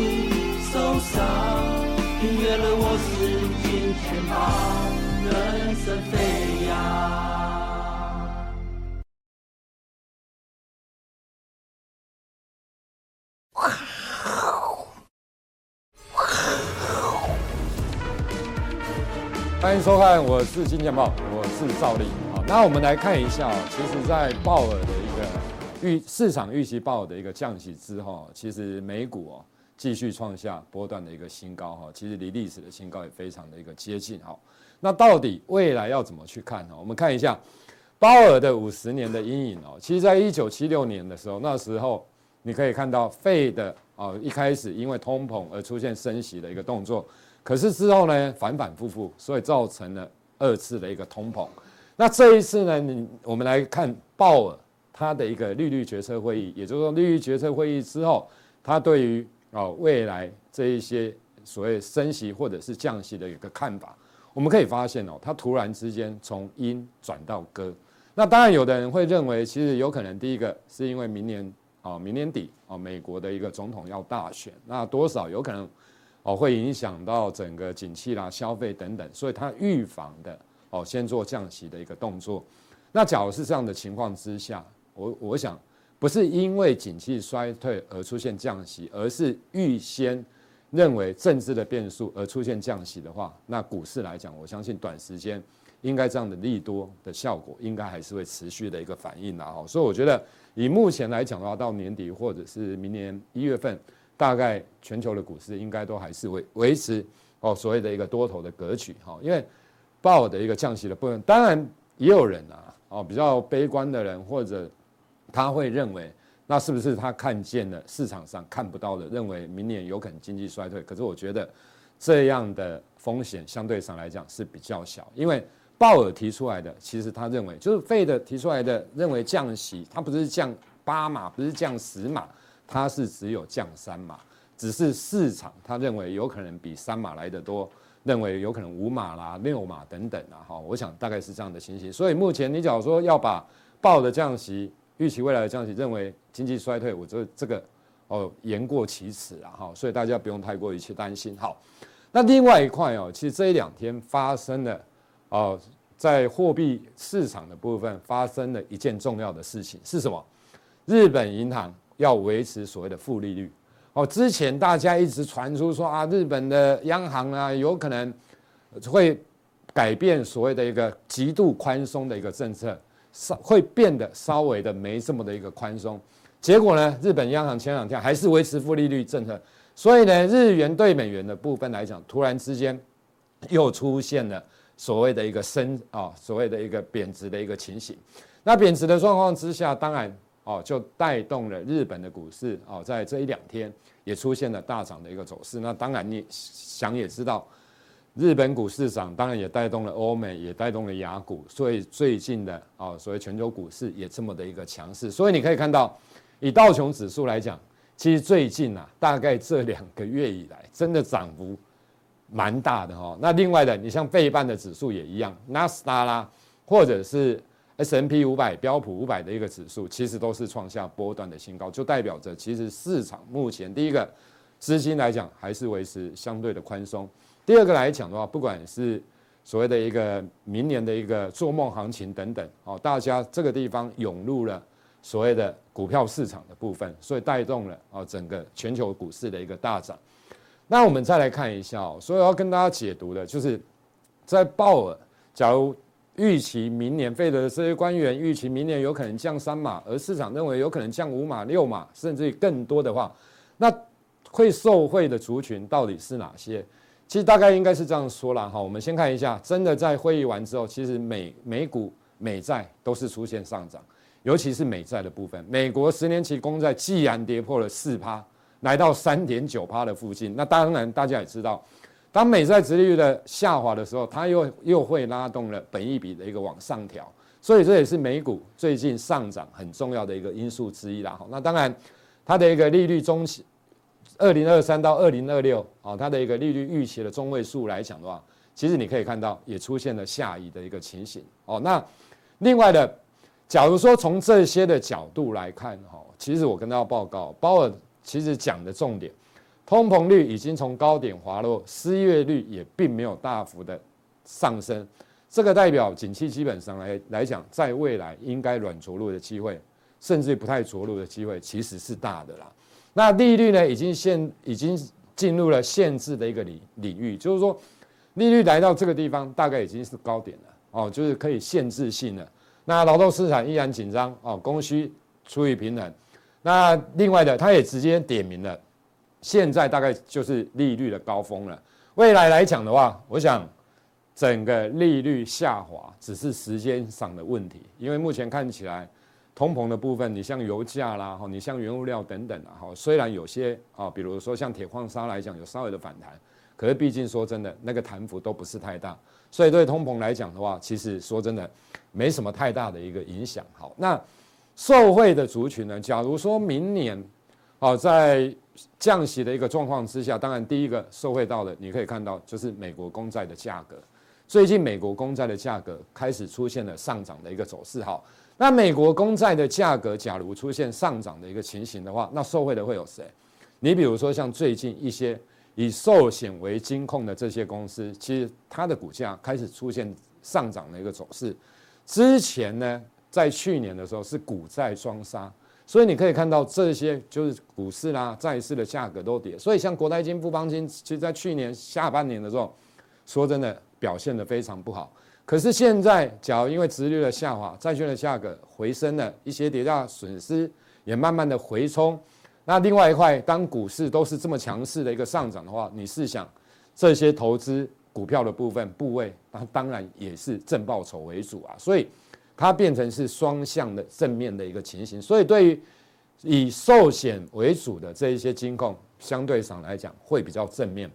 你受伤，订阅了我是金钱豹，人生飞扬。欢迎收看，我是金钱豹，我是赵丽。好，那我们来看一下，其实，在鲍尔的一个预市场预期鲍尔的一个降息之后，其实美股哦继续创下波段的一个新高哈，其实离历史的新高也非常的一个接近哈。那到底未来要怎么去看呢？我们看一下鲍尔的五十年的阴影哦。其实，在一九七六年的时候，那时候你可以看到费的哦一开始因为通膨而出现升息的一个动作。可是之后呢，反反复复，所以造成了二次的一个通膨。那这一次呢，你我们来看鲍尔他的一个利率决策会议，也就是说利率决策会议之后，他对于哦未来这一些所谓升息或者是降息的一个看法，我们可以发现哦，它突然之间从鹰转到鸽。那当然，有的人会认为，其实有可能第一个是因为明年哦明年底哦美国的一个总统要大选，那多少有可能。哦，会影响到整个景气啦、消费等等，所以它预防的哦，先做降息的一个动作。那假如是这样的情况之下，我我想不是因为景气衰退而出现降息，而是预先认为政治的变数而出现降息的话，那股市来讲，我相信短时间应该这样的利多的效果应该还是会持续的一个反应啦。哦，所以我觉得以目前来讲的话，到年底或者是明年一月份。大概全球的股市应该都还是维维持哦所谓的一个多头的格局哈，因为鲍尔的一个降息的部分，当然也有人啊哦比较悲观的人，或者他会认为那是不是他看见了市场上看不到的，认为明年有可能经济衰退。可是我觉得这样的风险相对上来讲是比较小，因为鲍尔提出来的其实他认为就是费的提出来的认为降息，他不是降八码，不是降十码。它是只有降三码，只是市场他认为有可能比三码来的多，认为有可能五码啦、六码等等啊，哈，我想大概是这样的情形。所以目前你假如说要把鲍的降息预期未来的降息认为经济衰退，我觉得这个哦言过其实啊，哈，所以大家不用太过于去担心。好，那另外一块哦，其实这一两天发生了哦，在货币市场的部分发生了一件重要的事情是什么？日本银行。要维持所谓的负利率，哦，之前大家一直传出说啊，日本的央行啊，有可能会改变所谓的一个极度宽松的一个政策，稍会变得稍微的没这么的一个宽松。结果呢，日本央行前两天还是维持负利率政策，所以呢，日元对美元的部分来讲，突然之间又出现了所谓的一个升啊，所谓的一个贬值的一个情形。那贬值的状况之下，当然。哦，就带动了日本的股市哦，在这一两天也出现了大涨的一个走势。那当然，你想也知道，日本股市涨，当然也带动了欧美，也带动了雅股。所以最近的哦，所谓全球股市也这么的一个强势。所以你可以看到，以道琼指数来讲，其实最近啊，大概这两个月以来，真的涨幅蛮大的哈。那另外的，你像费半的指数也一样，纳斯达拉或者是。S&P 五百、标普五百的一个指数，其实都是创下波段的新高，就代表着其实市场目前第一个资金来讲还是维持相对的宽松。第二个来讲的话，不管是所谓的一个明年的一个做梦行情等等，哦，大家这个地方涌入了所谓的股票市场的部分，所以带动了哦整个全球股市的一个大涨。那我们再来看一下哦，所以要跟大家解读的就是在鲍尔，假如。预期明年费德的这些官员预期明年有可能降三码，而市场认为有可能降五码、六码，甚至于更多的话，那会受惠的族群到底是哪些？其实大概应该是这样说了哈。我们先看一下，真的在会议完之后，其实美美股、美债都是出现上涨，尤其是美债的部分。美国十年期公债既然跌破了四趴，来到三点九趴的附近，那当然大家也知道。当美债殖利率的下滑的时候，它又又会拉动了本益比的一个往上调，所以这也是美股最近上涨很重要的一个因素之一啦。哈那当然，它的一个利率中期，二零二三到二零二六啊，它的一个利率预期的中位数来讲的话，其实你可以看到也出现了下移的一个情形哦。那另外的，假如说从这些的角度来看哈，其实我跟大家报告，鲍尔其实讲的重点，通膨率已经从高点滑落，失业率也并没有大幅的上升，这个代表景气基本上来来讲，在未来应该软着陆的机会，甚至不太着陆的机会，其实是大的啦。那利率呢，已经限已经进入了限制的一个领领域，就是说，利率来到这个地方，大概已经是高点了哦，就是可以限制性的。那劳动市场依然紧张哦，供需处于平衡。那另外的，他也直接点明了，现在大概就是利率的高峰了。未来来讲的话，我想整个利率下滑只是时间上的问题，因为目前看起来通膨的部分，你像油价啦，哈，你像原物料等等啊，哈，虽然有些啊，比如说像铁矿砂来讲有稍微的反弹，可是毕竟说真的，那个弹幅都不是太大，所以对通膨来讲的话，其实说真的没什么太大的一个影响。好，那。受惠的族群呢？假如说明年，哦，在降息的一个状况之下，当然第一个受惠到的，你可以看到就是美国公债的价格。最近美国公债的价格开始出现了上涨的一个走势。哈，那美国公债的价格假如出现上涨的一个情形的话，那受惠的会有谁？你比如说像最近一些以寿险为金控的这些公司，其实它的股价开始出现上涨的一个走势。之前呢？在去年的时候是股债双杀，所以你可以看到这些就是股市啦、债市的价格都跌。所以像国泰金、富邦金，其实在去年下半年的时候，说真的表现的非常不好。可是现在，假如因为殖率的下滑，债券的价格回升了，一些跌价损失也慢慢的回冲。那另外一块，当股市都是这么强势的一个上涨的话，你试想这些投资股票的部分部位，那当然也是正报酬为主啊。所以。它变成是双向的正面的一个情形，所以对于以寿险为主的这一些金控，相对上来讲会比较正面。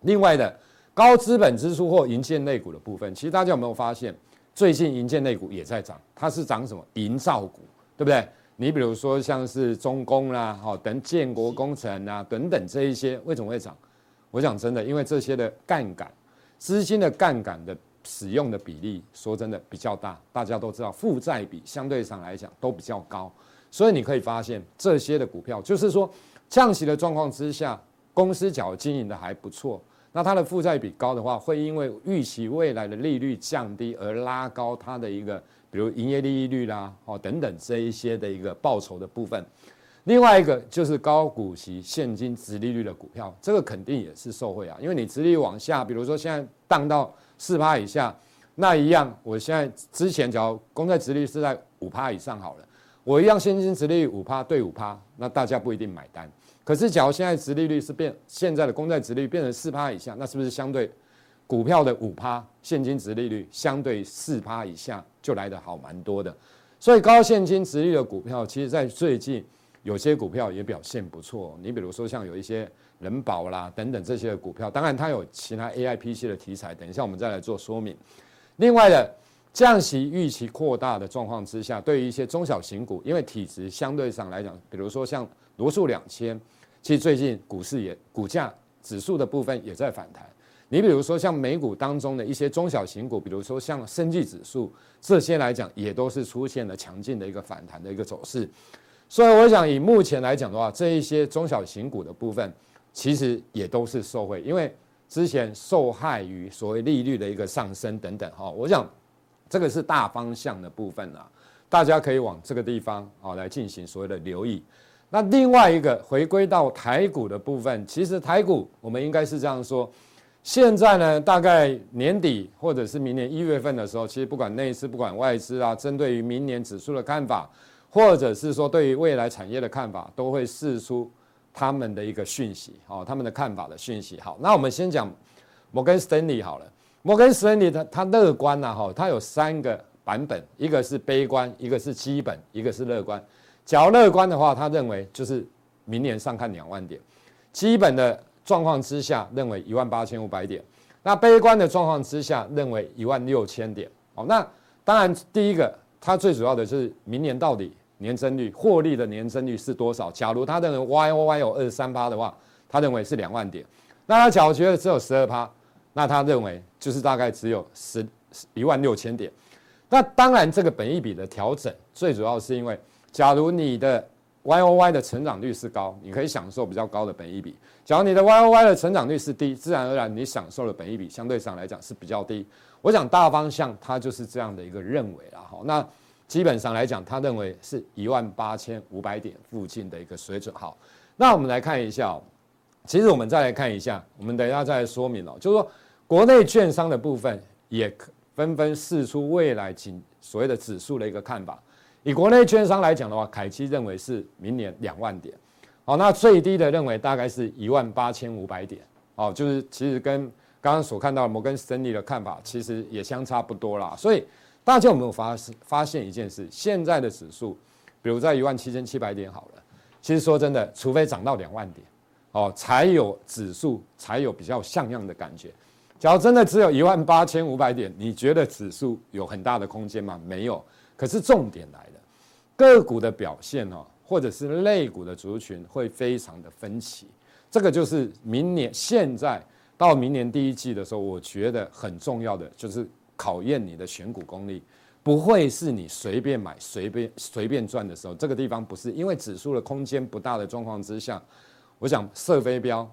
另外的高资本支出或营建类股的部分，其实大家有没有发现，最近营建类股也在涨？它是涨什么？营造股，对不对？你比如说像是中工啦，好等建国工程啊等等这一些，为什么会涨？我讲真的，因为这些的杠杆，资金的杠杆的。使用的比例说真的比较大，大家都知道负债比相对上来讲都比较高，所以你可以发现这些的股票，就是说降息的状况之下，公司假如经营的还不错，那它的负债比高的话，会因为预期未来的利率降低而拉高它的一个，比如营业利率啦，哦等等这一些的一个报酬的部分。另外一个就是高股息现金殖利率的股票，这个肯定也是受惠啊，因为你殖利率往下，比如说现在荡到。四趴以下，那一样。我现在之前，只要公债殖利率是在五趴以上好了，我一样现金殖利率五趴对五趴，那大家不一定买单。可是，假如现在殖利率是变，现在的公债殖利率变成四趴以下，那是不是相对股票的五趴现金殖利率相对四趴以下就来得好蛮多的？所以高现金殖利率的股票，其实在最近有些股票也表现不错。你比如说像有一些。人保啦等等这些股票，当然它有其他 AIPC 的题材，等一下我们再来做说明。另外的降息预期扩大的状况之下，对于一些中小型股，因为体质相对上来讲，比如说像罗素两千，其实最近股市也股价指数的部分也在反弹。你比如说像美股当中的一些中小型股，比如说像生技指数这些来讲，也都是出现了强劲的一个反弹的一个走势。所以我想以目前来讲的话，这一些中小型股的部分。其实也都是受惠，因为之前受害于所谓利率的一个上升等等哈，我想这个是大方向的部分啊，大家可以往这个地方啊来进行所谓的留意。那另外一个回归到台股的部分，其实台股我们应该是这样说，现在呢大概年底或者是明年一月份的时候，其实不管内资不管外资啊，针对于明年指数的看法，或者是说对于未来产业的看法，都会释出。他们的一个讯息，哦，他们的看法的讯息。好，那我们先讲摩根斯丹利好了。摩根斯丹利他他乐观呐，哈，他有三个版本，一个是悲观，一个是基本，一个是乐观。假如乐观的话，他认为就是明年上看两万点，基本的状况之下认为一万八千五百点，那悲观的状况之下认为一万六千点。哦，那当然第一个，他最主要的就是明年到底。年增率获利的年增率是多少？假如他认为 Y O Y 有二十三趴的话，他认为是两万点。那他假如觉得只有十二趴，那他认为就是大概只有十一万六千点。那当然，这个本益比的调整最主要是因为，假如你的 Y O Y 的成长率是高，你可以享受比较高的本益比。假如你的 Y O Y 的成长率是低，自然而然你享受的本益比相对上来讲是比较低。我想大方向它就是这样的一个认为了哈。那基本上来讲，他认为是一万八千五百点附近的一个水准。好，那我们来看一下哦。其实我们再来看一下，我们等一下再来说明哦。就是说，国内券商的部分也纷纷释出未来仅所谓的指数的一个看法。以国内券商来讲的话，凯基认为是明年两万点，好，那最低的认为大概是一万八千五百点，哦，就是其实跟刚刚所看到摩根士丹利的看法其实也相差不多啦。所以大家有没有发发现一件事？现在的指数，比如在一万七千七百点好了，其实说真的，除非涨到两万点，哦，才有指数才有比较像样的感觉。假如真的只有一万八千五百点，你觉得指数有很大的空间吗？没有。可是重点来了。个股的表现哦，或者是类股的族群会非常的分歧，这个就是明年现在到明年第一季的时候，我觉得很重要的就是考验你的选股功力，不会是你随便买随便随便赚的时候，这个地方不是，因为指数的空间不大的状况之下，我想射飞镖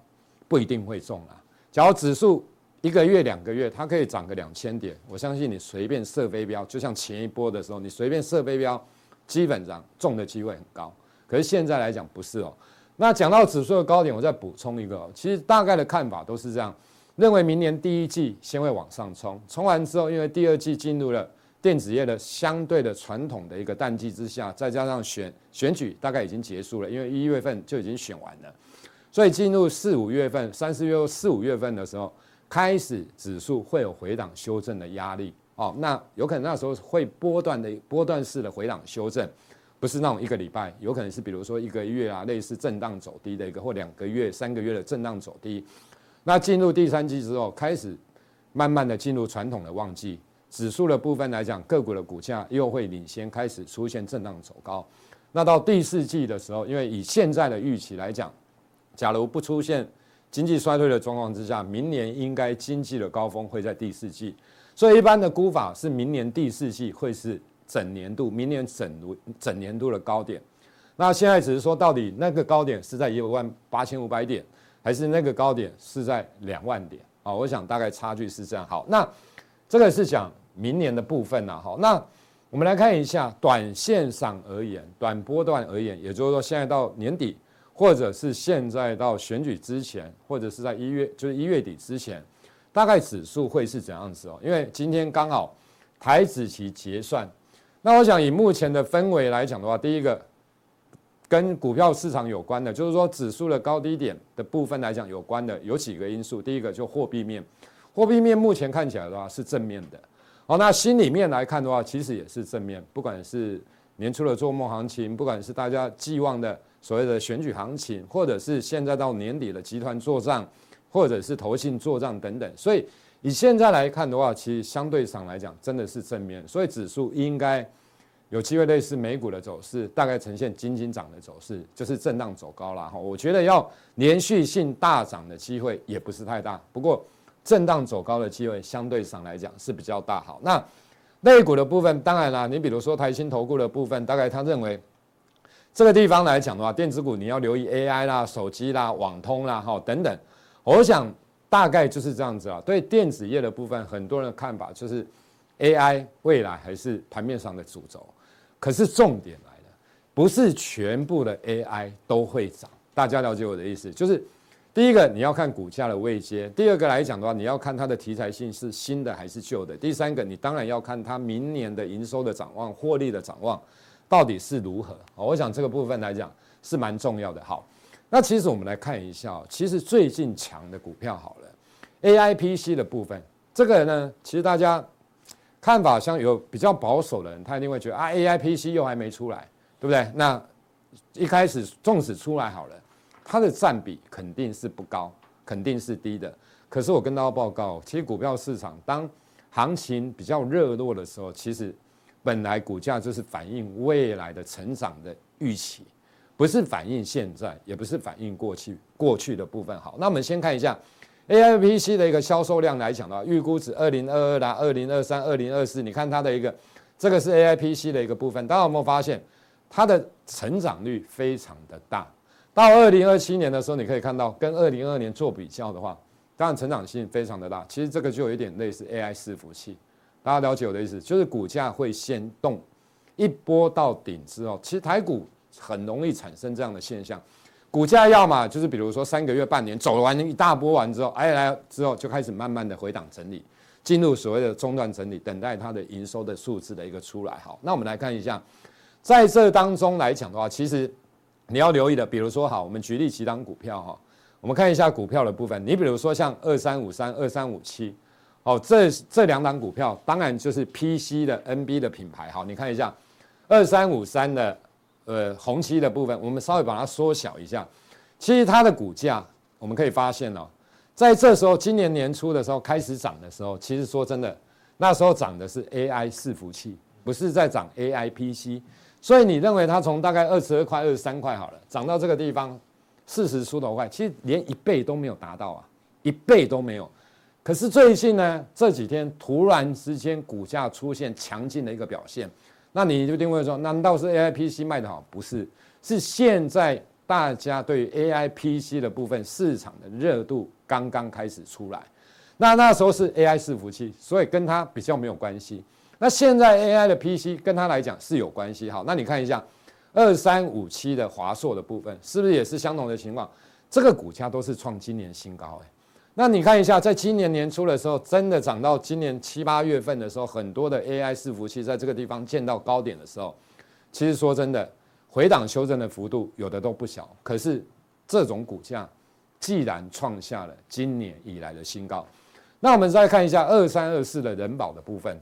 不一定会中啊。假如指数一个月两个月它可以涨个两千点，我相信你随便射飞镖，就像前一波的时候，你随便射飞镖。基本上中的机会很高，可是现在来讲不是哦。那讲到指数的高点，我再补充一个，其实大概的看法都是这样，认为明年第一季先会往上冲，冲完之后，因为第二季进入了电子业的相对的传统的一个淡季之下，再加上选选举大概已经结束了，因为一月份就已经选完了，所以进入四五月份、三四月、四五月份的时候，开始指数会有回档修正的压力。哦，那有可能那时候会波段的波段式的回档修正，不是那种一个礼拜，有可能是比如说一个月啊，类似震荡走低的一个，或两个月、三个月的震荡走低。那进入第三季之后，开始慢慢的进入传统的旺季，指数的部分来讲，个股的股价又会领先开始出现震荡走高。那到第四季的时候，因为以现在的预期来讲，假如不出现经济衰退的状况之下，明年应该经济的高峰会在第四季。所以一般的估法是，明年第四季会是整年度，明年整整年度的高点。那现在只是说，到底那个高点是在一万八千五百点，还是那个高点是在两万点？啊，我想大概差距是这样。好，那这个是讲明年的部分呐。好，那我们来看一下，短线上而言，短波段而言，也就是说，现在到年底，或者是现在到选举之前，或者是在一月，就是一月底之前。大概指数会是怎样子哦？因为今天刚好台指期结算，那我想以目前的氛围来讲的话，第一个跟股票市场有关的，就是说指数的高低点的部分来讲有关的有几个因素。第一个就货币面，货币面目前看起来的话是正面的。好，那心里面来看的话，其实也是正面。不管是年初的做梦行情，不管是大家寄望的所谓的选举行情，或者是现在到年底的集团做账。或者是投信做账等等，所以以现在来看的话，其实相对上来讲真的是正面，所以指数应该有机会类似美股的走势，大概呈现金金涨的走势，就是震荡走高了哈。我觉得要连续性大涨的机会也不是太大，不过震荡走高的机会相对上来讲是比较大。好，那类股的部分，当然啦，你比如说台新投顾的部分，大概他认为这个地方来讲的话，电子股你要留意 AI 啦、手机啦、网通啦哈等等。我想大概就是这样子啊。对电子业的部分，很多人的看法就是 AI 未来还是盘面上的主轴。可是重点来了，不是全部的 AI 都会涨。大家了解我的意思，就是第一个你要看股价的位阶，第二个来讲的话，你要看它的题材性是新的还是旧的，第三个你当然要看它明年的营收的展望、获利的展望到底是如何。我想这个部分来讲是蛮重要的。好。那其实我们来看一下，其实最近强的股票好了，AIPC 的部分，这个呢，其实大家看法像有比较保守的人，他一定会觉得啊，AIPC 又还没出来，对不对？那一开始纵使出来好了，它的占比肯定是不高，肯定是低的。可是我跟大家报告，其实股票市场当行情比较热络的时候，其实本来股价就是反映未来的成长的预期。不是反映现在，也不是反映过去过去的部分。好，那我们先看一下 AIPC 的一个销售量来讲的话，预估值二零二二啦、二零二三、二零二四，你看它的一个这个是 AIPC 的一个部分。大家有没有发现，它的成长率非常的大。到二零二七年的时候，你可以看到跟二零二二年做比较的话，当然成长性非常的大。其实这个就有一点类似 AI 伺服器，大家了解我的意思，就是股价会先动一波到顶之后，其实台股很容易产生这样的现象。股价要么就是比如说三个月、半年走完一大波完之后，哎来之后就开始慢慢的回档整理，进入所谓的中断整理，等待它的营收的数字的一个出来。好，那我们来看一下，在这当中来讲的话，其实你要留意的，比如说好，我们举例几档股票哈，我们看一下股票的部分。你比如说像二三五三、二三五七，哦，这这两档股票当然就是 PC 的 NB 的品牌。好，你看一下二三五三的。呃，宏碁的部分，我们稍微把它缩小一下。其实它的股价，我们可以发现哦，在这时候，今年年初的时候开始涨的时候，其实说真的，那时候涨的是 AI 伺服器，不是在涨 AI PC。所以你认为它从大概二十二块、二十三块好了，涨到这个地方四十出头块，其实连一倍都没有达到啊，一倍都没有。可是最近呢，这几天突然之间股价出现强劲的一个表现。那你就一定会说，难道是 A I P C 卖得好？不是，是现在大家对 A I P C 的部分市场的热度刚刚开始出来。那那时候是 A I 伺服器，所以跟它比较没有关系。那现在 A I 的 P C 跟它来讲是有关系。好，那你看一下二三五七的华硕的部分，是不是也是相同的情况？这个股价都是创今年新高，欸那你看一下，在今年年初的时候，真的涨到今年七八月份的时候，很多的 AI 伺服器在这个地方见到高点的时候，其实说真的，回档修正的幅度有的都不小。可是这种股价既然创下了今年以来的新高，那我们再看一下二三二四的人保的部分，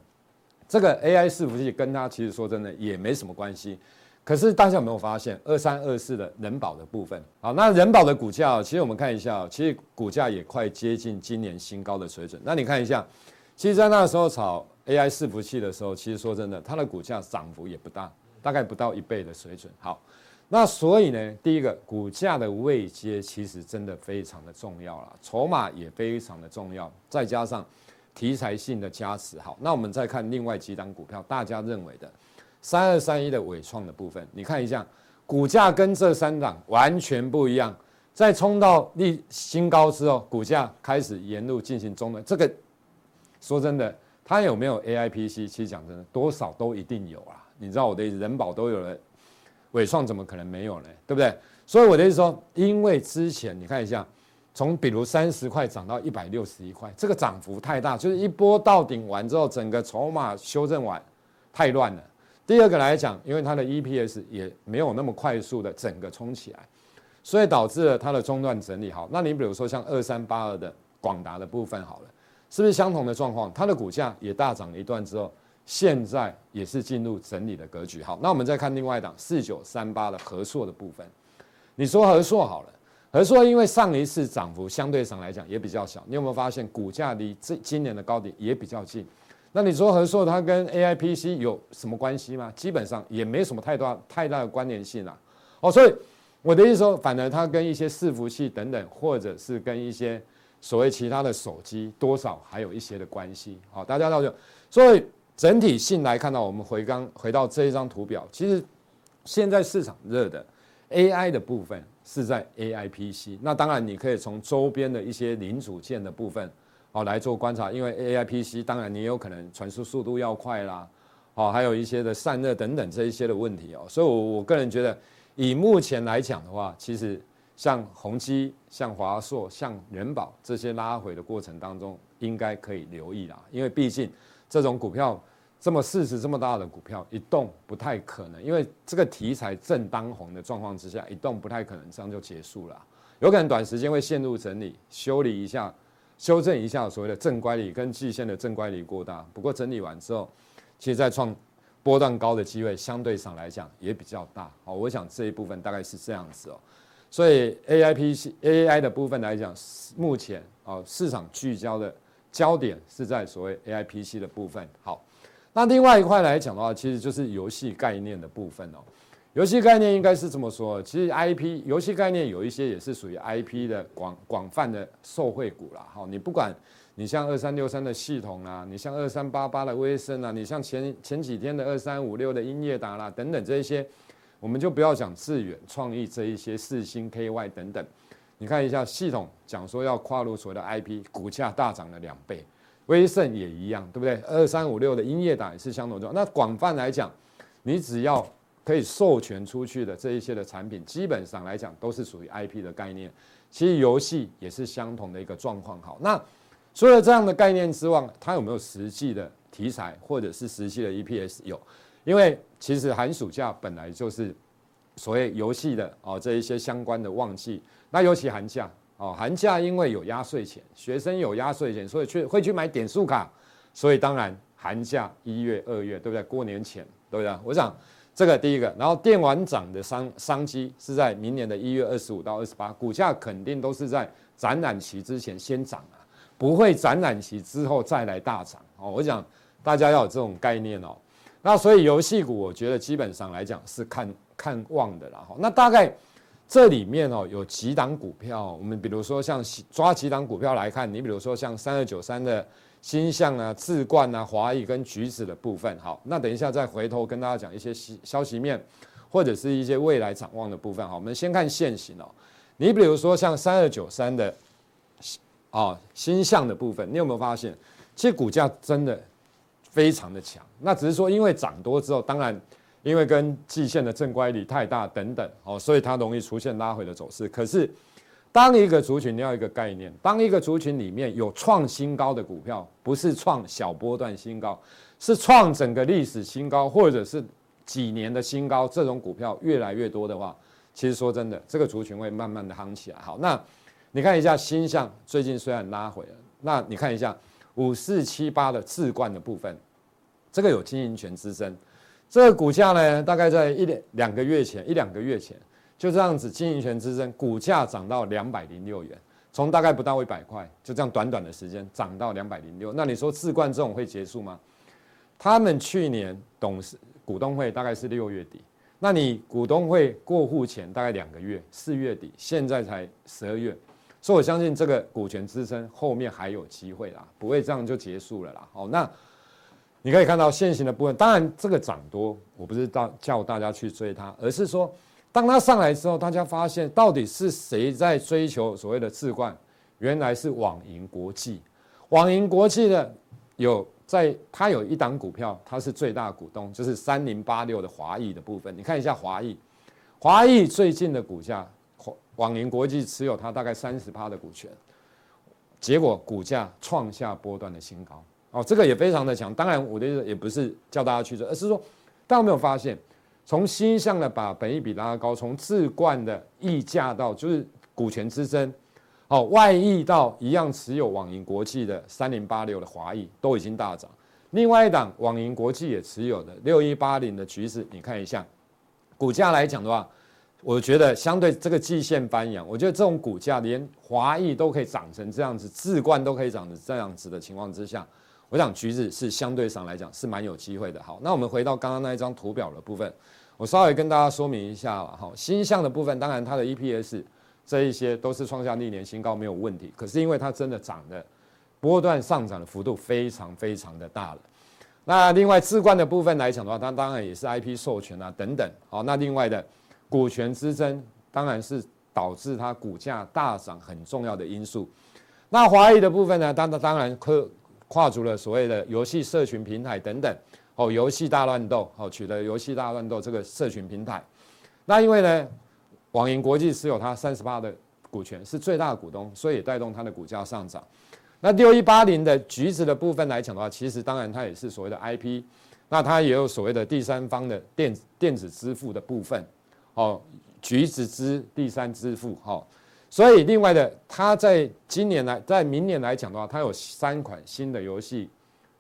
这个 AI 伺服器跟它其实说真的也没什么关系。可是大家有没有发现二三二四的人保的部分？好，那人保的股价，其实我们看一下，其实股价也快接近今年新高的水准。那你看一下，其实，在那个时候炒 AI 伺服器的时候，其实说真的，它的股价涨幅也不大，大概不到一倍的水准。好，那所以呢，第一个股价的位阶其实真的非常的重要了，筹码也非常的重要，再加上题材性的加持。好，那我们再看另外几档股票，大家认为的。三二三一的尾创的部分，你看一下，股价跟这三档完全不一样。在冲到历新高之后，股价开始沿路进行中断。这个说真的，它有没有 AIPC？其实讲真的，多少都一定有啊。你知道我的意思，人保都有了，尾创怎么可能没有呢？对不对？所以我的意思说，因为之前你看一下，从比如三十块涨到一百六十一块，这个涨幅太大，就是一波到顶完之后，整个筹码修正完，太乱了。第二个来讲，因为它的 EPS 也没有那么快速的整个冲起来，所以导致了它的中段整理好。那你比如说像二三八二的广达的部分好了，是不是相同的状况？它的股价也大涨了一段之后，现在也是进入整理的格局。好，那我们再看另外一档四九三八的和硕的部分。你说和硕好了，和硕因为上一次涨幅相对上来讲也比较小，你有没有发现股价离这今年的高点也比较近？那你说和硕它跟 AIPC 有什么关系吗？基本上也没什么太大太大的关联性啊。哦，所以我的意思说，反而它跟一些伺服器等等，或者是跟一些所谓其他的手机，多少还有一些的关系。好，大家了解。所以整体性来看到，我们回刚回到这一张图表，其实现在市场热的 AI 的部分是在 AIPC。那当然，你可以从周边的一些零组件的部分。好，来做观察，因为 A I P C 当然你有可能传输速度要快啦，好，还有一些的散热等等这一些的问题哦，所以，我我个人觉得，以目前来讲的话，其实像宏基、像华硕、像仁宝这些拉回的过程当中，应该可以留意啦，因为毕竟这种股票这么市值这么大的股票，一动不太可能，因为这个题材正当红的状况之下，一动不太可能这样就结束了，有可能短时间会陷入整理，修理一下。修正一下所谓的正乖离跟季线的正乖离过大，不过整理完之后，其实在创波段高的机会相对上来讲也比较大。好，我想这一部分大概是这样子哦。所以 A I P C A I 的部分来讲，目前啊市场聚焦的焦点是在所谓 A I P C 的部分。好，那另外一块来讲的话，其实就是游戏概念的部分哦。游戏概念应该是这么说，其实 IP 游戏概念有一些也是属于 IP 的广广泛的受惠股啦。好，你不管你像二三六三的系统啊，你像二三八八的威盛啊，你像前前几天的二三五六的英业达啦等等这些，我们就不要讲智远、创意这一些四星 KY 等等。你看一下系统讲说要跨入所谓的 IP，股价大涨了两倍，威盛也一样，对不对？二三五六的英业达也是相同状。那广泛来讲，你只要可以授权出去的这一些的产品，基本上来讲都是属于 IP 的概念。其实游戏也是相同的一个状况。好，那除了这样的概念之外，它有没有实际的题材或者是实际的 EPS？有，因为其实寒暑假本来就是所谓游戏的哦这一些相关的旺季。那尤其寒假哦，寒假因为有压岁钱，学生有压岁钱，所以去会去买点数卡，所以当然寒假一月、二月，对不对？过年前，对不对？我想这个第一个，然后电玩涨的商商机是在明年的一月二十五到二十八，股价肯定都是在展览期之前先涨啊，不会展览期之后再来大涨哦。我想大家要有这种概念哦。那所以游戏股，我觉得基本上来讲是看看望的啦。哈，那大概。这里面哦有几档股票，我们比如说像抓几档股票来看，你比如说像三二九三的星象啊、字冠啊、华裔跟橘子的部分，好，那等一下再回头跟大家讲一些消息面或者是一些未来展望的部分，好，我们先看现行哦。你比如说像三二九三的啊星象的部分，你有没有发现，其实股价真的非常的强，那只是说因为涨多之后，当然。因为跟季线的正乖离太大等等哦，所以它容易出现拉回的走势。可是，当一个族群你要一个概念，当一个族群里面有创新高的股票，不是创小波段新高，是创整个历史新高，或者是几年的新高，这种股票越来越多的话，其实说真的，这个族群会慢慢的夯起来。好，那你看一下鈊象最近虽然拉回了，那你看一下五四七八的智冠的部分，这个有经营权之争。这个股价呢，大概在一两两个月前，一两个月前就这样子经营权之争，股价涨到两百零六元，从大概不到一百块，就这样短短的时间涨到两百零六。那你说置冠这种会结束吗？他们去年董事股东会大概是六月底，那你股东会过户前大概两个月，四月底，现在才十二月，所以我相信这个股权之争后面还有机会啦，不会这样就结束了啦。好，那。你可以看到现行的部分，当然这个涨多，我不是到叫大家去追它，而是说，当它上来之后，大家发现到底是谁在追求所谓的置冠？原来是网银国际。网银国际的有在，它有一档股票，它是最大股东，就是三零八六的华裔的部分。你看一下华裔，华裔最近的股价，网银国际持有它大概三十趴的股权，结果股价创下波段的新高。哦，这个也非常的强。当然，我的意思也不是叫大家去做，而是说，大家有没有发现，从鈊象的把本益比拉高，从置冠的溢价到就是股权之争，哦，外溢到一样持有网银国际的三零八六的华义都已经大涨。另外一档网银国际也持有的六一八零的橘子，你看一下，股价来讲的话，我觉得相对这个季线翻扬，我觉得这种股价连华义都可以涨成这样子，置冠都可以涨成这样子的情况之下。我想橘子是相对上来讲是蛮有机会的。好，那我们回到刚刚那一张图表的部分，我稍微跟大家说明一下了。好，鈊象的部分，当然它的 EPS 这一些都是创下历年新高，没有问题。可是因为它真的涨的波段上涨的幅度非常非常的大了。那另外置冠的部分来讲的话，它当然也是 IP 授权啊等等。好，那另外的股权之争，当然是导致它股价大涨很重要的因素。那华谊的部分呢，当当然科。跨足了所谓的游戏社群平台等等，哦，游戏大乱斗，哦，取得游戏大乱斗这个社群平台。那因为呢，网银国际持有它三十八的股权，是最大的股东，所以带动它的股价上涨。那六一八零的橘子的部分来讲的话，其实当然它也是所谓的 IP，那它也有所谓的第三方的电电子支付的部分，哦，橘子支第三支付，哈。所以，另外的，它在今年来，在明年来讲的话，它有三款新的游戏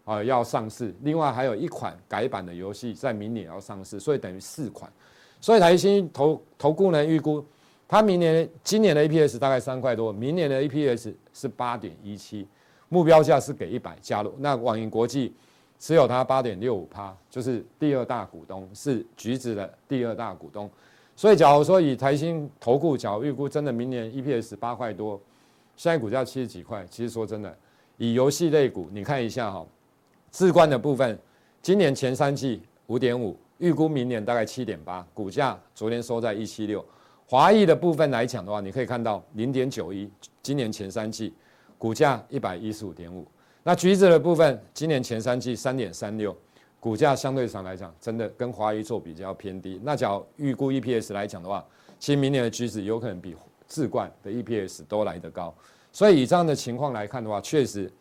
啊要上市，另外还有一款改版的游戏在明年要上市，所以等于四款。所以台新投投顾呢预估，它明年今年的 EPS 大概三块多，明年的 EPS 是八点一七，目标价是给一百加入。那网银国际持有它八点六五趴，就是第二大股东，是橘子的第二大股东。所以，假如说以台新投顾，假如预估真的明年 EPS 八块多，现在股价七十几块，其实说真的，以游戏类股，你看一下哈，智冠的部分，今年前三季五点五，预估明年大概七点八，股价昨天收在一七六。华义的部分来讲的话，你可以看到零点九一，今年前三季股价一百一十五点五。那橘子的部分，今年前三季三点三六，股价相对上来讲，真的跟华谊做比较偏低。那假如预估 EPS 来讲的话，其实明年的橘子有可能比智冠的 EPS 都来得高。所以以这样的情况来看的话，确实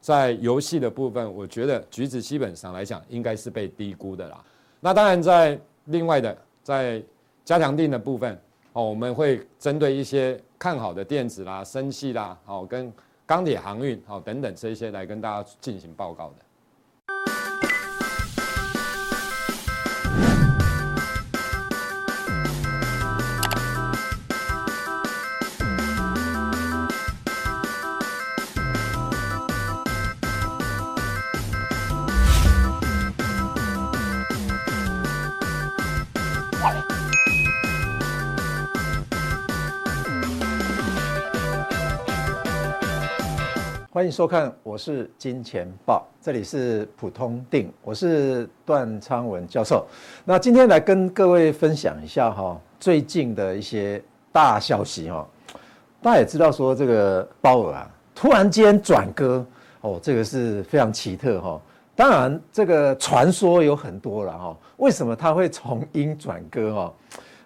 在游戏的部分，我觉得橘子基本上来讲应该是被低估的啦。那当然在另外的在加强定的部分。哦，我们会针对一些看好的电子啦、生技啦，好，跟钢铁航运，好等等这些来跟大家进行报告的。欢迎收看，我是金钱豹，这里是普通定，我是段昌文教授。那今天来跟各位分享一下哈，最近的一些大消息哈。大家也知道说这个鲍尔啊，突然间转鸽哦，这个是非常奇特哈。当然，这个传说有很多了哈。为什么他会从鹰转鸽哈？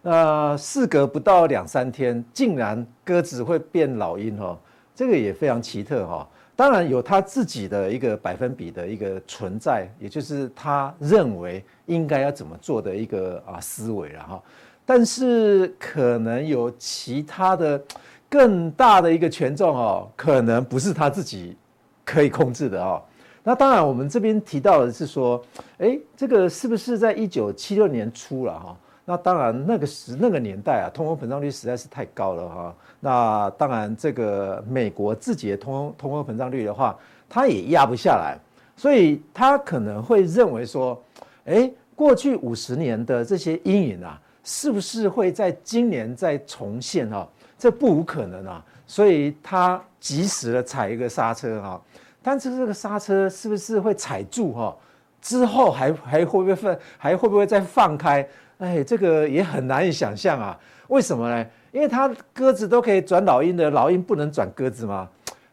那事隔不到两三天，竟然鸽子会变老鹰哈？这个也非常奇特哈。当然有他自己的一个百分比的一个存在，也就是他认为应该要怎么做的一个啊思维了哈。但是可能有其他的更大的一个权重哦，可能不是他自己可以控制的哦。那当然我们这边提到的是说，诶，这个是不是在一九七六年初了哈？那当然，那个时那个年代啊，通货膨胀率实在是太高了哈。那当然，这个美国自己的通通货膨胀率的话，它也压不下来，所以他可能会认为说，哎，过去五十年的这些阴影啊，是不是会在今年再重现哈？这不无可能啊。所以他及时的踩一个刹车哈。但是这个刹车是不是会踩住哈？之后还还会不会放？还会不会再放开？哎，这个也很难以想象啊。为什么呢？因为它鸽子都可以转老鹰的，老鹰不能转鸽子吗？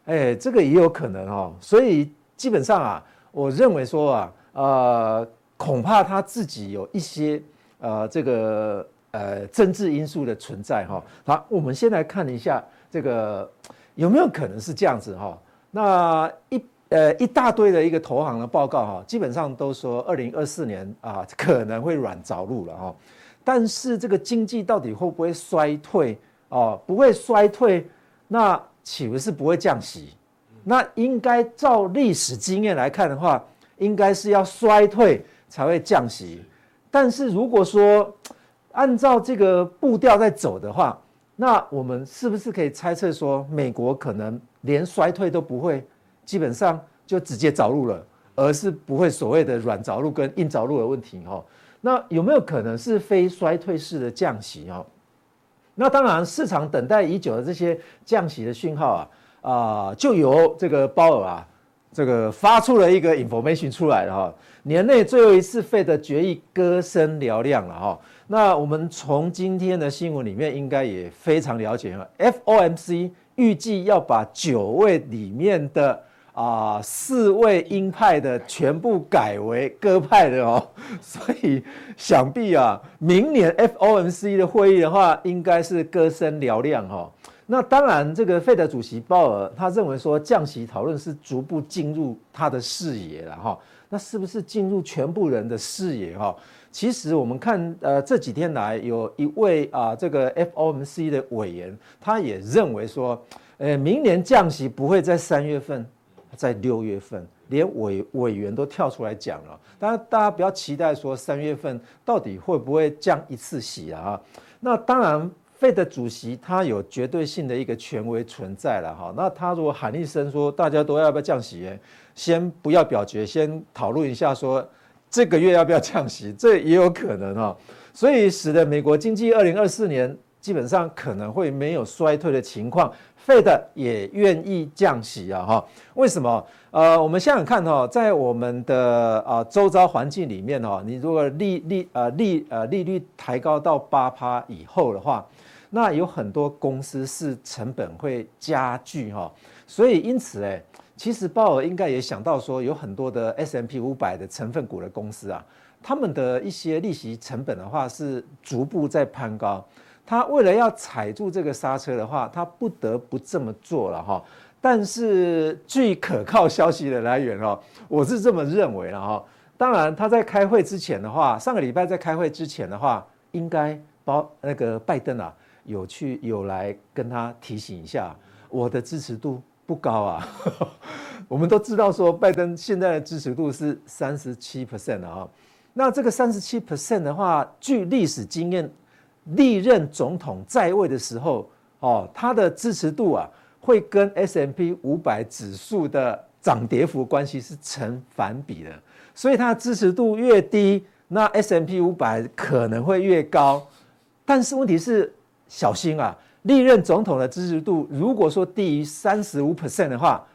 哎，这个也有可能哦。所以基本上啊，我认为说啊，呃，恐怕他自己有一些呃这个呃政治因素的存在哈。好，我们先来看一下这个有没有可能是这样子哈。那一。呃，一大堆的一个投行的报告哈，基本上都说二零二四年啊 可能会软着陆了哈，但是这个经济到底会不会衰退哦？不会衰退，那岂不是不会降息？那应该照历史经验来看的话，应该是要衰退才会降息。但是如果说按照这个步调在走的话，那我们是不是可以猜测说，美国可能连衰退都不会？基本上就直接着陆了，而是不会所谓的软着陆跟硬着陆的问题哈。那有没有可能是非衰退式的降息哈？那当然，市场等待已久的这些降息的讯号啊啊，就由这个鲍尔啊这个发出了一个 information 出来了哈。年内最后一次费的决议歌声嘹亮了哈。那我们从今天的新闻里面应该也非常了解哈，FOMC 预计要把九位里面的啊，四位鹰派的全部改为鸽派的哦，所以想必啊，明年 FOMC 的会议的话，应该是歌声嘹亮哈。那当然，这个费德主席鲍尔他认为说，降息讨论是逐步进入他的视野了哈。那是不是进入全部人的视野哈？其实我们看呃这几天来，有一位啊这个 FOMC 的委员，他也认为说，呃，明年降息不会在三月份。在六月份，连委委员都跳出来讲了。当然，大家不要期待说三月份到底会不会降一次息啊？那当然，Fed 主席他有绝对性的一个权威存在了哈。那他如果喊一声说大家都要不要降息，先不要表决，先讨论一下说这个月要不要降息，这也有可能哈。所以使得美国经济二零二四年基本上可能会没有衰退的情况，Fed 也愿意降息啊哈？为什么？呃，我们想想看哈，在我们的啊周遭环境里面哈，你如果利利呃利呃利率抬高到八趴以后的话，那有很多公司是成本会加剧哈，所以因此哎，其实鲍尔应该也想到说，有很多的 S M P 五百的成分股的公司啊，他们的一些利息成本的话是逐步在攀高。他为了要踩住这个刹车的话，他不得不这么做了哈。但是据可靠消息的来源哦，我是这么认为了哈。当然他在开会之前的话，上个礼拜在开会之前的话，应该包那个拜登啊有去有来跟他提醒一下，我的支持度不高啊。我们都知道说拜登现在的支持度是三十七 percent 啊。那这个三十七 percent 的话，据历史经验。历任总统在位的时候，哦，他的支持度啊，会跟 S M P 五百指数的涨跌幅关系是成反比的，所以他的支持度越低，那 S M P 五百可能会越高。但是问题是，小心啊，历任总统的支持度如果说低于三十五 percent 的话，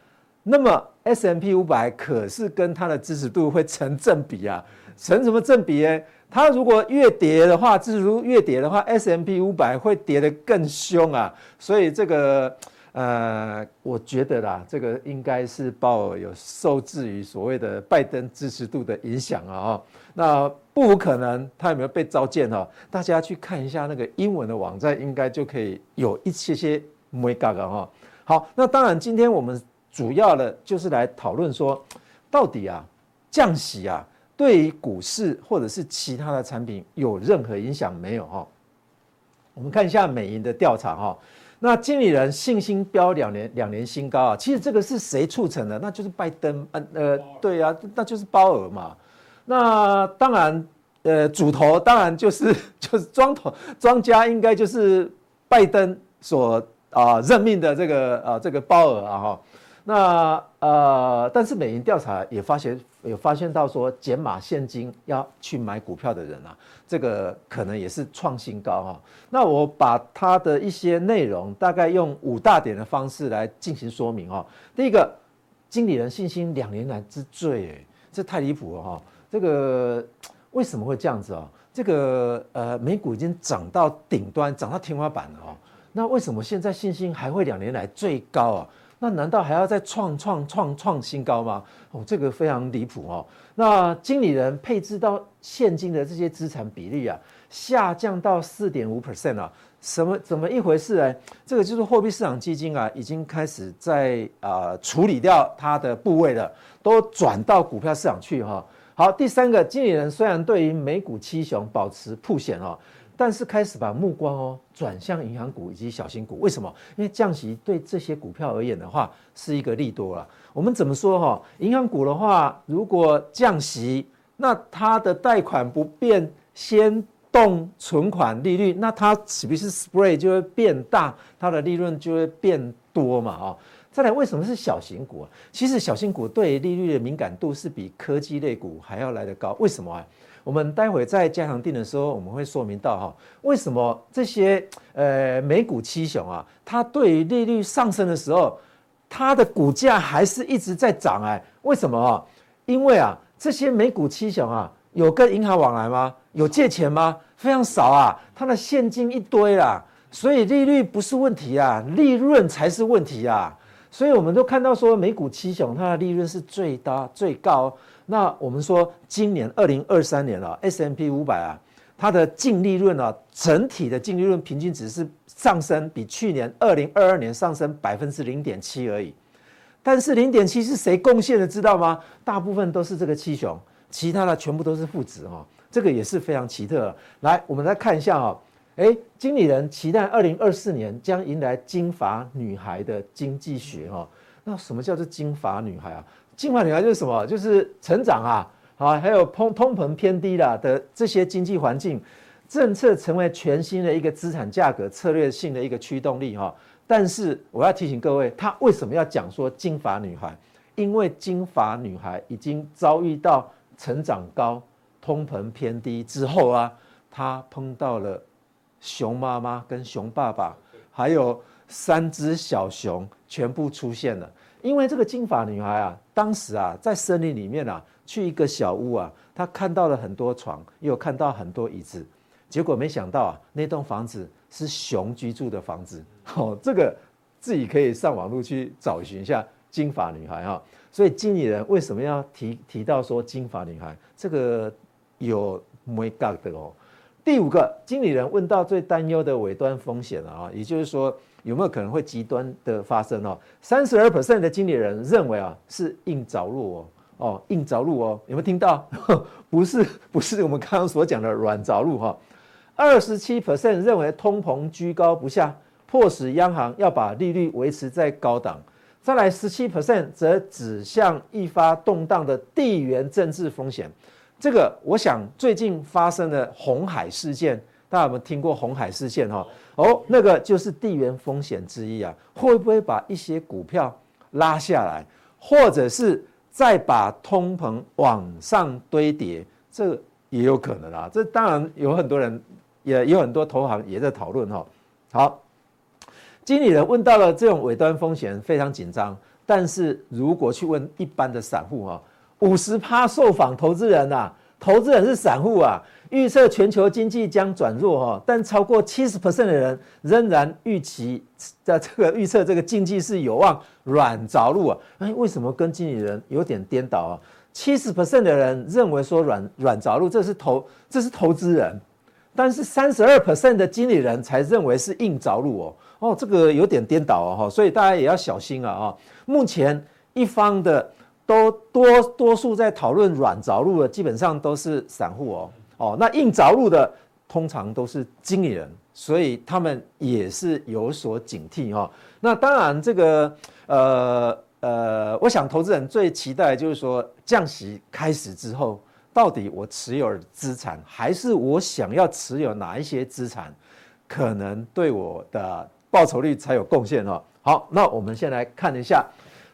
那么 S M P 五百可是跟他的支持度会成正比啊，成什么正比呢？它如果越跌的话，支持度越跌的话，S M P 五百会跌得更凶啊！所以这个，呃，我觉得啦，这个应该是鲍尔有受制于所谓的拜登支持度的影响啊！那不无可能，他有没有被召见哈？大家去看一下那个英文的网站，应该就可以有一些些眉角了哈。好，那当然，今天我们主要的就是来讨论说，到底啊，降息啊。对于股市或者是其他的产品有任何影响没有哈？我们看一下美银的调查哈，那经理人信心飙两年两年新高啊，其实这个是谁促成的？那就是拜登，呃呃，对啊，那就是鲍尔嘛。那当然，呃，主头当然就是就是庄头庄家，应该就是拜登所啊任命的这个啊这个鲍尔啊哈。那呃，但是美银调查也发现。有发现到说减码现金要去买股票的人啊，这个可能也是创新高哈。那我把它的一些内容大概用五大点的方式来进行说明哈。第一个，经理人信心两年来之最，哎，这太离谱了哈。这个为什么会这样子啊？这个呃，美股已经涨到顶端，涨到天花板了哈。那为什么现在信心还会两年来最高啊？那难道还要再创创创创新高吗？哦，这个非常离谱哦。那经理人配置到现金的这些资产比例啊，下降到四点五 percent 了，什么怎么一回事呢？这个就是货币市场基金啊，已经开始在啊、处理掉它的部位了，都转到股票市场去哈。好，第三个，经理人虽然对于美股七雄保持曝险哦。但是开始把目光哦转向银行股以及小型股，为什么？因为降息对这些股票而言的话是一个利多了。我们怎么说哈？银行股的话，如果降息，那它的贷款不变，先动存款利率，那它岂不是 spread 就会变大，它的利润就会变多嘛？啊，再来，为什么是小型股？其实小型股对利率的敏感度是比科技类股还要来得高，为什么啊？我们待会在加强錠的时候，我们会说明到哈，为什么这些呃美股七雄啊，它对于利率上升的时候，它的股价还是一直在涨哎？为什么啊？因为啊，这些美股七雄啊，有跟银行往来吗？有借钱吗？非常少啊，它的现金一堆啦，所以利率不是问题啊，利润才是问题啊。所以我们都看到说，美股七雄它的利润是最大最高。那我们说，今年二零二三年啊，S&P 五百啊，它的净利润啊，整体的净利润平均值是上升，比去年二零二二年上升百分之零点七而已。但是零点七是谁贡献的，知道吗？大部分都是这个七雄，其他的全部都是负值哈。这个也是非常奇特。来，我们来看一下哈，诶，经理人期待二零二四年将迎来金发女孩的经济学哈。那什么叫做金发女孩啊？金发女孩就是什么？就是成长啊，啊，还有通通膨偏低了的这些经济环境，政策成为全新的一个资产价格策略性的一个驱动力哈。但是我要提醒各位，她为什么要讲说金发女孩？因为金发女孩已经遭遇到成长高、通膨偏低之后啊，她碰到了熊妈妈跟熊爸爸，还有三只小熊全部出现了。因为这个金发女孩啊，当时啊在森林里面啊，去一个小屋啊，她看到了很多床，又看到很多椅子，结果没想到啊，那栋房子是熊居住的房子。哦，这个自己可以上网络去找寻一下金发女孩哈。所以经理人为什么要提提到说金发女孩？这个有没搞的哦。第五个，经理人问到最担忧的尾端风险了啊，也就是说有没有可能会极端的发生哦？三十二 percent 的经理人认为啊是硬着陆哦哦硬着陆哦，有没有听到？不是不是我们刚刚所讲的软着陆哈。二十七 percent 认为通膨居高不下，迫使央行要把利率维持在高档。再来十七 percent 则指向易发动荡的地缘政治风险。这个我想最近发生的红海事件，大家有没有听过红海事件哈？哦，那个就是地缘风险之一啊，会不会把一些股票拉下来，或者是再把通膨往上堆叠？这也有可能啊。这当然有很多人，也有很多投行也在讨论哈。好，经理人问到了这种尾端风险非常紧张，但是如果去问一般的散户哈。五十趴受访投资人啊，投资人是散户啊，预测全球经济将转弱哈，但超过七十 percent 的人仍然预期在这个预测这个经济是有望软着陆啊。哎，为什么跟经理人有点颠倒啊？七十 percent 的人认为说软软着陆，这是投这是投资人，但是三十二 percent 的经理人才认为是硬着陆哦。哦，这个有点颠倒哦，所以大家也要小心啊啊。目前一方的。都多多数在讨论软着陆的，基本上都是散户哦哦，那硬着陆的通常都是经理人，所以他们也是有所警惕哈。那当然，这个呃呃，我想投资人最期待就是说降息开始之后，到底我持有资产还是我想要持有哪一些资产，可能对我的报酬率才有贡献哈。好，那我们先来看一下。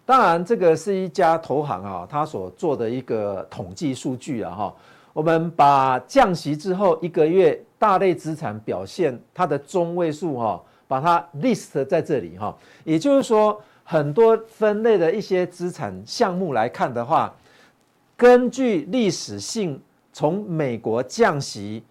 当然，这个是一家投行啊，他所做的一个统计数据啊，哈。我们把降息之后一个月大类资产表现它的中位数哈，把它 list 在这里哈。也就是说，很多分类的一些资产项目来看的话，根据历史性从美国降息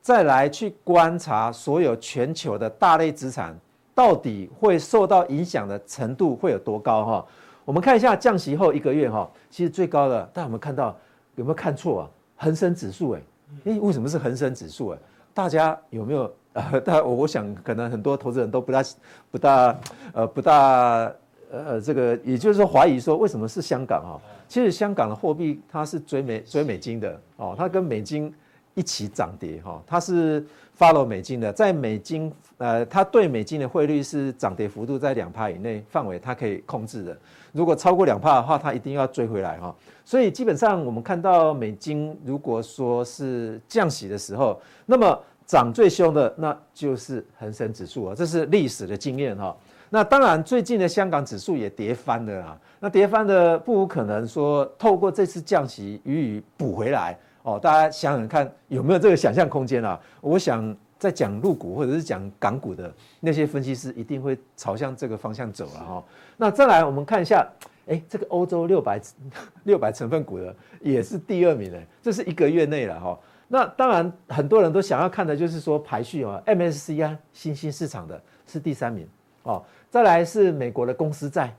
再来去观察所有全球的大类资产到底会受到影响的程度会有多高哈。我们看一下降息后一个月哈，其实最高的，大家有没有看到？有没有看错啊？恒生指数哎，诶，为什么是恒生指数哎？大家有没有？呃，大我我想可能很多投资人都不大不大呃不大呃这个，也就是说怀疑说为什么是香港哈？其实香港的货币它是追美追美金的哦，它跟美金一起涨跌哈，它是 follow 美金的，在美金呃，它对美金的汇率是涨跌幅度在两帕以内范围，它可以控制的。如果超过两帕的话，它一定要追回来哈。所以基本上我们看到美金如果说是降息的时候，那么涨最凶的那就是恒生指数啊，这是历史的经验哈。那当然最近的香港指数也跌翻了啊。那跌翻的不无可能说透过这次降息予以补回来哦。大家想想看有没有这个想象空间啊？我想。在讲陆股或者是讲港股的那些分析师，一定会朝向这个方向走了哈。那再来，我们看一下，哎，这个欧洲六百六百成分股的也是第二名的，这是一个月内了哈。那当然，很多人都想要看的就是说排序啊，MSCI 新兴市场的是第三名哦。再来是美国的公司债，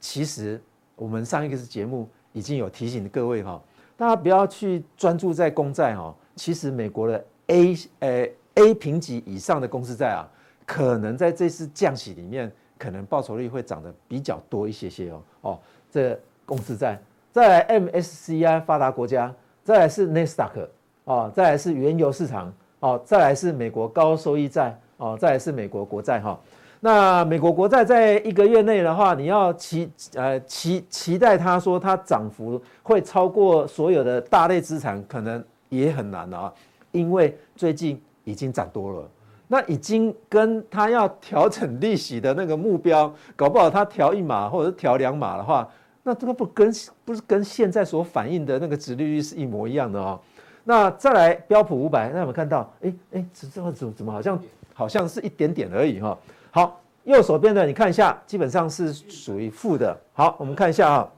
其实我们上一个节目已经有提醒各位哈，大家不要去专注在公债哦，其实美国的 A 呃。A 评级以上的公司债啊，可能在这次降息里面，可能报酬率会涨得比较多一些些哦。哦，这公司债，再来 MSCI 发达国家，再来是 Nasdaq 哦，再来是原油市场哦，再来是美国高收益债哦，再来是美国国债哈。那美国国债在一个月内的话，你要期呃期期待它说它涨幅会超过所有的大类资产，可能也很难啊，因为最近。已经涨多了，那已经跟它要调整利息的那个目标，搞不好它调一码或者是调两码的话，那这个不跟不是跟现在所反映的那个值利率是一模一样的哦。那再来标普五百，那我们看到，哎哎，这这怎么怎么好像好像是一点点而已哈。好，右手边的你看一下，基本上是属于负的。好，我们看一下啊，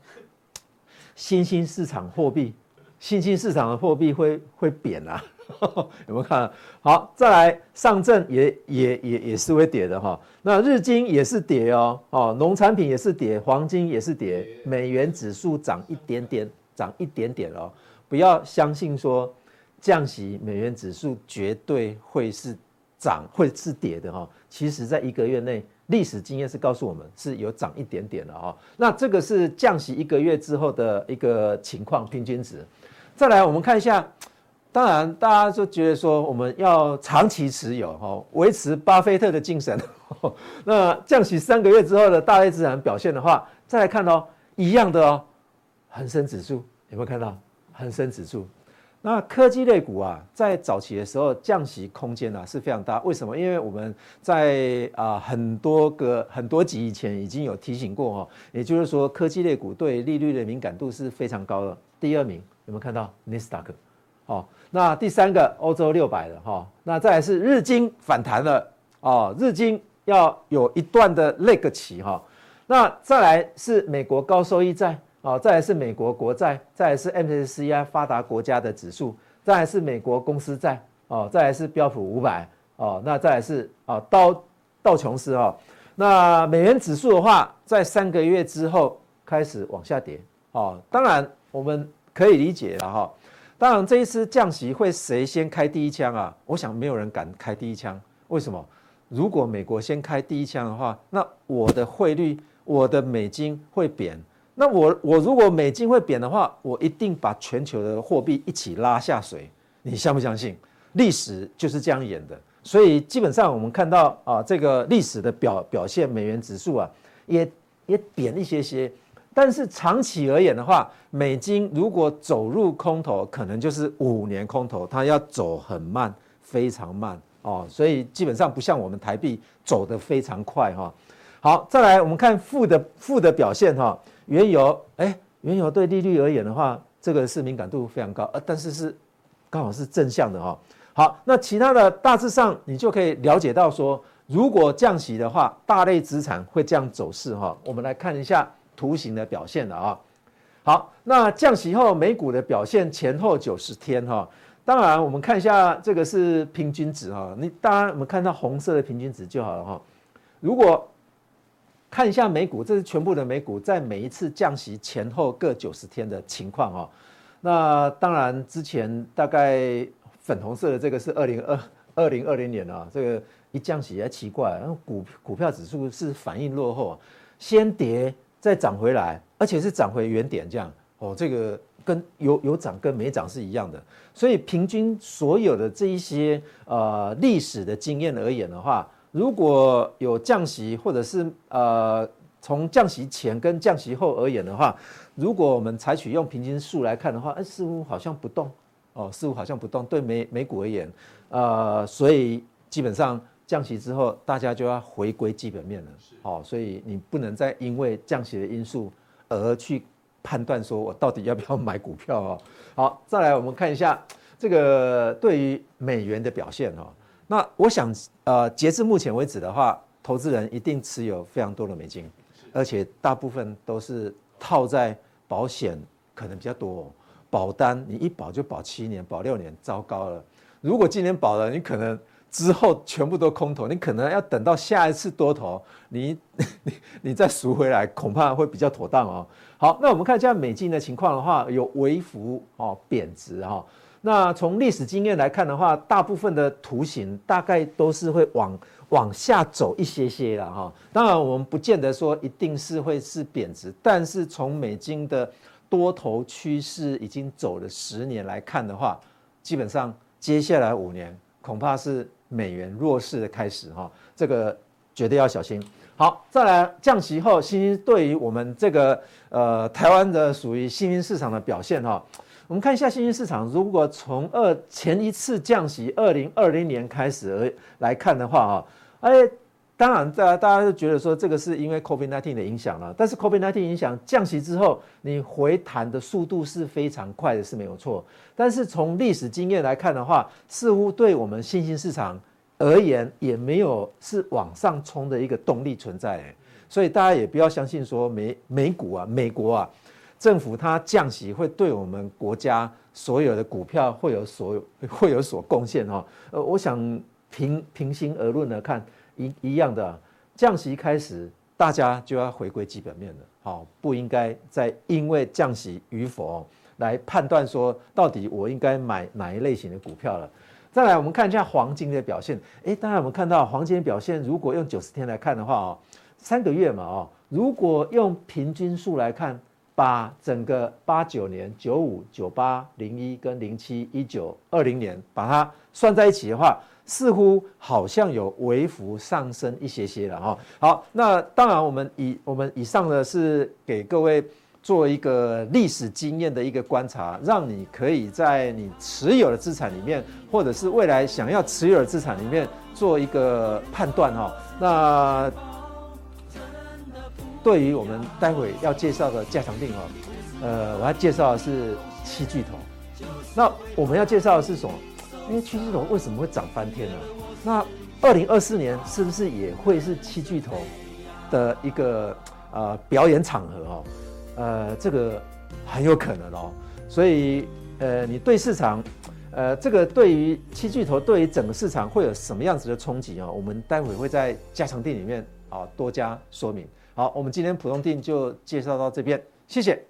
新兴市场货币，新兴市场的货币会会贬啊。有没有看？好，再来上证也也也也是会跌的哈。那日经也是跌哦，哦，农产品也是跌，黄金也是跌，美元指数涨一点点，涨一点点哦。不要相信说降息，美元指数绝对会是涨，会是跌的哈。其实，在一个月内，历史经验是告诉我们是有涨一点点的哈。那这个是降息一个月之后的一个情况，平均值。再来，我们看一下。当然，大家就觉得说我们要长期持有哈，维持巴菲特的精神。那降息三个月之后的大类资产表现的话，再来看哦，一样的哦，恒生指数有没有看到？恒生指数，那科技类股啊，在早期的时候降息空间啊是非常大。为什么？因为我们在啊很多个很多集以前已经有提醒过哈，也就是说科技类股对利率的敏感度是非常高的。第二名有没有看到？纳斯达克。哦，那第三个欧洲六百的哈，那再来是日经反弹了哦，日经要有一段的 leg 期哈，那再来是美国高收益债哦，再来是美国国债，再来是 MSCI 发达国家的指数，再来是美国公司债哦，再来是标普五百哦，那再来是啊道道琼斯哈，那美元指数的话，在三个月之后开始往下跌哦，当然我们可以理解了哈。当然，这一次降息会谁先开第一枪啊？我想没有人敢开第一枪。为什么？如果美国先开第一枪的话，那我的汇率，我的美金会贬。那我我如果美金会贬的话，我一定把全球的货币一起拉下水。你相不相信？历史就是这样演的。所以基本上我们看到啊，这个历史的表表现，美元指数啊，也也贬一些些。但是长期而言的话，美金如果走入空头，可能就是五年空头，它要走很慢，非常慢哦，所以基本上不像我们台币走得非常快哈。好，再来我们看负的负的表现哈，原油哎，原油对利率而言的话，这个是敏感度非常高，呃，但是是刚好是正向的哈。好，那其他的大致上你就可以了解到说，如果降息的话，大类资产会这样走势哈。我们来看一下。图形的表现了啊，好，那降息后美股的表现前后九十天哈，当然我们看一下这个是平均值哈，你当然我们看到红色的平均值就好了哈。如果看一下美股，这是全部的美股在每一次降息前后各九十天的情况哦。那当然之前大概粉红色的这个是二零二二零二零年啊，这个一降息也奇怪，股股票指数是反应落后，先跌。再涨回来，而且是涨回原点这样哦，这个跟有有涨跟没涨是一样的，所以平均所有的这一些呃历史的经验而言的话，如果有降息或者是呃从降息前跟降息后而言的话，如果我们采取用平均数来看的话，哎，似乎好像不动哦，似乎好像不动，对美美股而言，呃，所以基本上。降息之后，大家就要回归基本面了。哦，所以你不能再因为降息的因素而去判断说我到底要不要买股票哦。好，再来我们看一下这个对于美元的表现哦。那我想，呃，截至目前为止的话，投资人一定持有非常多的美金，而且大部分都是套在保险，可能比较多。保单你一保就保七年、保六年，糟糕了。如果今年保了，你可能。之后全部都空头，你可能要等到下一次多头，你 你你再赎回来，恐怕会比较妥当哦。好，那我们看一下美金的情况的话，有微幅哦贬值哈。那从历史经验来看的话，大部分的图形大概都是会往往下走一些些了哈。当然，我们不见得说一定是会是贬值，但是从美金的多头趋势已经走了十年来看的话，基本上接下来五年恐怕是。美元弱势的开始哈，这个绝对要小心。好，再来降息后，新兴对于我们这个呃台湾的属于新兴市场的表现哈，我们看一下新兴市场，如果从二前一次降息二零二零年开始而来看的话啊，哎，当然，大家大家都觉得说这个是因为 COVID-19 的影响了。但是 COVID-19 影响降息之后，你回弹的速度是非常快的，是没有错。但是从历史经验来看的话，似乎对我们新兴市场而言，也没有是往上冲的一个动力存在。所以大家也不要相信说美美股啊、美国啊政府它降息会对我们国家所有的股票会有所会有所贡献哈。呃，我想平平心而论的看。一一样的降息开始，大家就要回归基本面了。好，不应该再因为降息与否来判断说到底我应该买哪一类型的股票了。再来，我们看一下黄金的表现。诶，当然我们看到黄金的表现，如果用九十天来看的话哦，三个月嘛哦，如果用平均数来看，把整个八九年、九五、九八、零一跟零七、一九、二零年把它算在一起的话。似乎好像有微幅上升一些些了哈。好，那当然我们以我们以上呢是给各位做一个历史经验的一个观察，让你可以在你持有的资产里面，或者是未来想要持有的资产里面做一个判断哈。那对于我们待会要介绍的加强錠哦，呃，我要介绍的是七巨头。那我们要介绍的是什么？哎，七巨头为什么会涨翻天呢？那二零二四年是不是也会是七巨头的一个呃表演场合哦？呃，这个很有可能哦。所以呃，你对市场呃这个对于七巨头对于整个市场会有什么样子的冲击啊？我们待会会在加强錠里面啊多加说明。好，我们今天普通定就介绍到这边，谢谢。